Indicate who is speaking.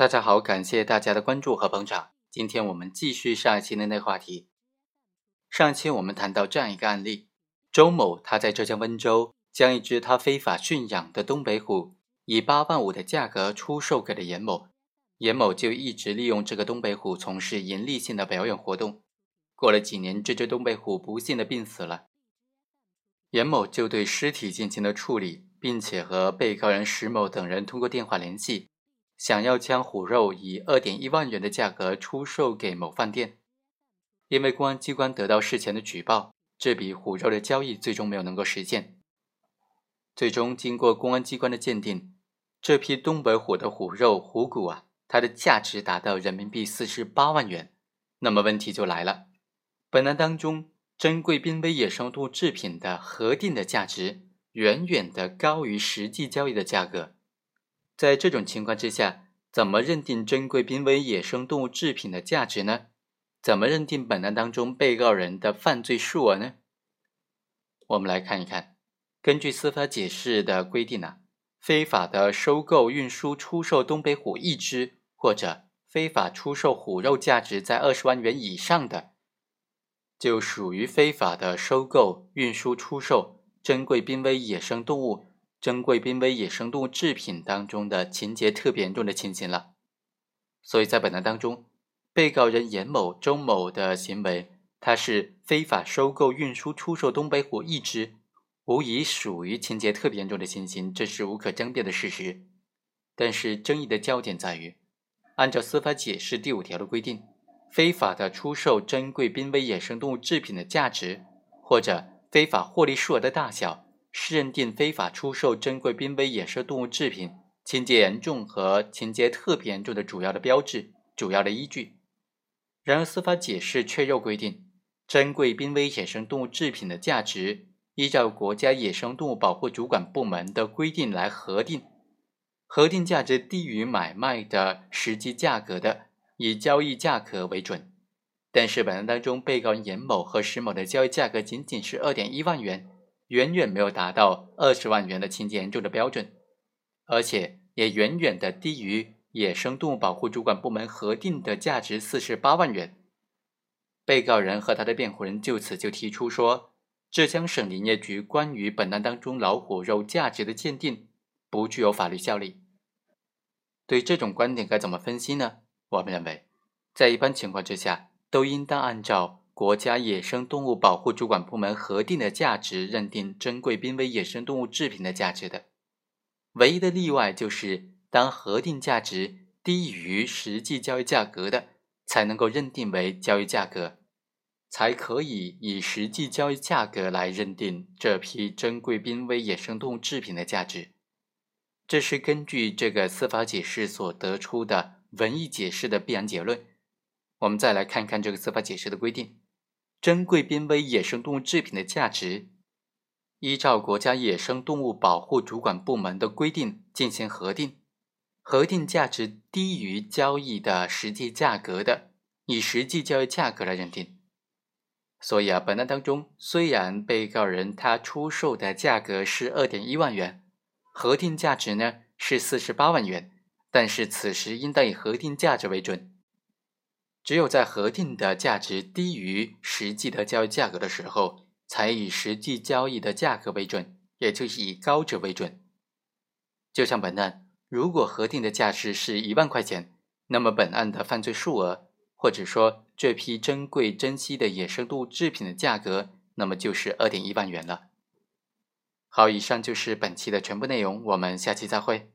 Speaker 1: 大家好，感谢大家的关注和捧场。今天我们继续上一期的那话题。上期我们谈到这样一个案例：周某他在浙江温州将一只他非法驯养的东北虎以八万五的价格出售给了严某，严某就一直利用这个东北虎从事盈利性的表演活动。过了几年，这只东北虎不幸的病死了，严某就对尸体进行了处理，并且和被告人石某等人通过电话联系。想要将虎肉以二点一万元的价格出售给某饭店，因为公安机关得到事前的举报，这笔虎肉的交易最终没有能够实现。最终经过公安机关的鉴定，这批东北虎的虎肉虎骨啊，它的价值达到人民币四十八万元。那么问题就来了，本案当中珍贵濒危野生动物制品的核定的价值远远的高于实际交易的价格。在这种情况之下，怎么认定珍贵濒危野生动物制品的价值呢？怎么认定本案当中被告人的犯罪数额呢？我们来看一看，根据司法解释的规定呢，非法的收购、运输、出售东北虎一只，或者非法出售虎肉价值在二十万元以上的，就属于非法的收购、运输、出售珍贵濒危野生动物。珍贵濒危野生动物制品当中的情节特别严重的情形了，所以在本案当中，被告人严某、周某的行为，他是非法收购、运输、出售东北虎一只，无疑属于情节特别严重的情形，这是无可争辩的事实。但是争议的焦点在于，按照司法解释第五条的规定，非法的出售珍贵濒危野生动物制品的价值，或者非法获利数额的大小。是认定非法出售珍贵濒危野生动物制品情节严重和情节特别严重的主要的标志、主要的依据。然而，司法解释却又规定，珍贵濒危野生动物制品的价值依照国家野生动物保护主管部门的规定来核定，核定价值低于买卖的实际价格的，以交易价格为准。但是，本案当中，被告人严某和石某的交易价格仅仅是二点一万元。远远没有达到二十万元的情节严重的标准，而且也远远的低于野生动物保护主管部门核定的价值四十八万元。被告人和他的辩护人就此就提出说，浙江省林业局关于本案当中老虎肉价值的鉴定不具有法律效力。对这种观点该怎么分析呢？我们认为，在一般情况之下，都应当按照。国家野生动物保护主管部门核定的价值认定珍贵濒危野生动物制品的价值的，唯一的例外就是当核定价值低于实际交易价格的，才能够认定为交易价格，才可以以实际交易价格来认定这批珍贵濒危野生动物制品的价值。这是根据这个司法解释所得出的文艺解释的必然结论。我们再来看看这个司法解释的规定。珍贵濒危野生动物制品的价值，依照国家野生动物保护主管部门的规定进行核定，核定价值低于交易的实际价格的，以实际交易价格来认定。所以啊，本案当中虽然被告人他出售的价格是二点一万元，核定价值呢是四十八万元，但是此时应当以核定价值为准。只有在核定的价值低于实际的交易价格的时候，才以实际交易的价格为准，也就是以高者为准。就像本案，如果核定的价值是一万块钱，那么本案的犯罪数额，或者说这批珍贵珍稀的野生动物制品的价格，那么就是二点一万元了。好，以上就是本期的全部内容，我们下期再会。